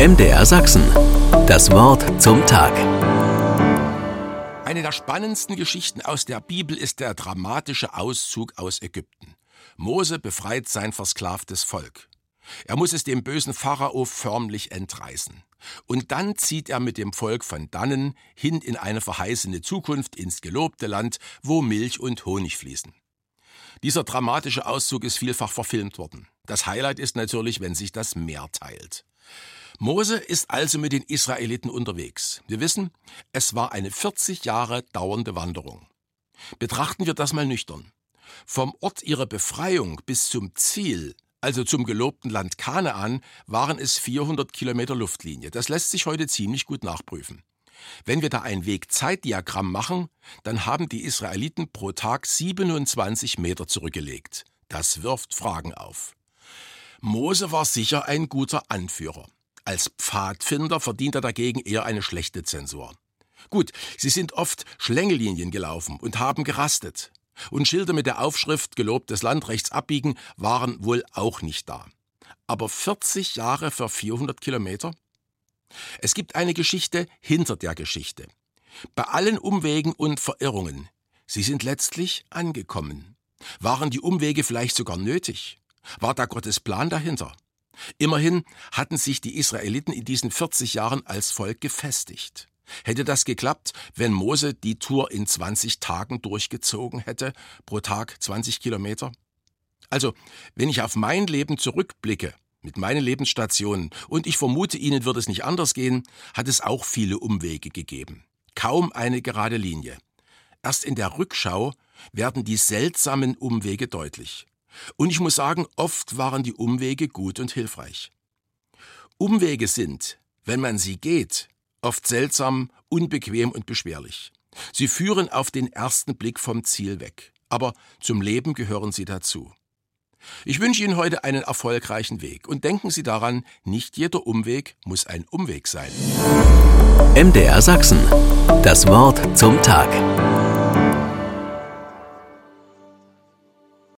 MDR Sachsen. Das Wort zum Tag. Eine der spannendsten Geschichten aus der Bibel ist der dramatische Auszug aus Ägypten. Mose befreit sein versklavtes Volk. Er muss es dem bösen Pharao förmlich entreißen. Und dann zieht er mit dem Volk von dannen hin in eine verheißene Zukunft ins gelobte Land, wo Milch und Honig fließen. Dieser dramatische Auszug ist vielfach verfilmt worden. Das Highlight ist natürlich, wenn sich das Meer teilt. Mose ist also mit den Israeliten unterwegs. Wir wissen, es war eine 40 Jahre dauernde Wanderung. Betrachten wir das mal nüchtern. Vom Ort ihrer Befreiung bis zum Ziel, also zum gelobten Land Kanaan, waren es 400 Kilometer Luftlinie. Das lässt sich heute ziemlich gut nachprüfen. Wenn wir da ein Wegzeitdiagramm machen, dann haben die Israeliten pro Tag 27 Meter zurückgelegt. Das wirft Fragen auf. Mose war sicher ein guter Anführer. Als Pfadfinder verdient er dagegen eher eine schlechte Zensur. Gut, sie sind oft Schlängellinien gelaufen und haben gerastet. Und Schilder mit der Aufschrift Gelobtes Land rechts abbiegen waren wohl auch nicht da. Aber 40 Jahre für 400 Kilometer? Es gibt eine Geschichte hinter der Geschichte. Bei allen Umwegen und Verirrungen, sie sind letztlich angekommen. Waren die Umwege vielleicht sogar nötig? War da Gottes Plan dahinter? Immerhin hatten sich die Israeliten in diesen 40 Jahren als Volk gefestigt. Hätte das geklappt, wenn Mose die Tour in 20 Tagen durchgezogen hätte, pro Tag 20 Kilometer? Also, wenn ich auf mein Leben zurückblicke, mit meinen Lebensstationen, und ich vermute, Ihnen wird es nicht anders gehen, hat es auch viele Umwege gegeben. Kaum eine gerade Linie. Erst in der Rückschau werden die seltsamen Umwege deutlich. Und ich muss sagen, oft waren die Umwege gut und hilfreich. Umwege sind, wenn man sie geht, oft seltsam, unbequem und beschwerlich. Sie führen auf den ersten Blick vom Ziel weg, aber zum Leben gehören sie dazu. Ich wünsche Ihnen heute einen erfolgreichen Weg und denken Sie daran, nicht jeder Umweg muss ein Umweg sein. MDR Sachsen. Das Wort zum Tag.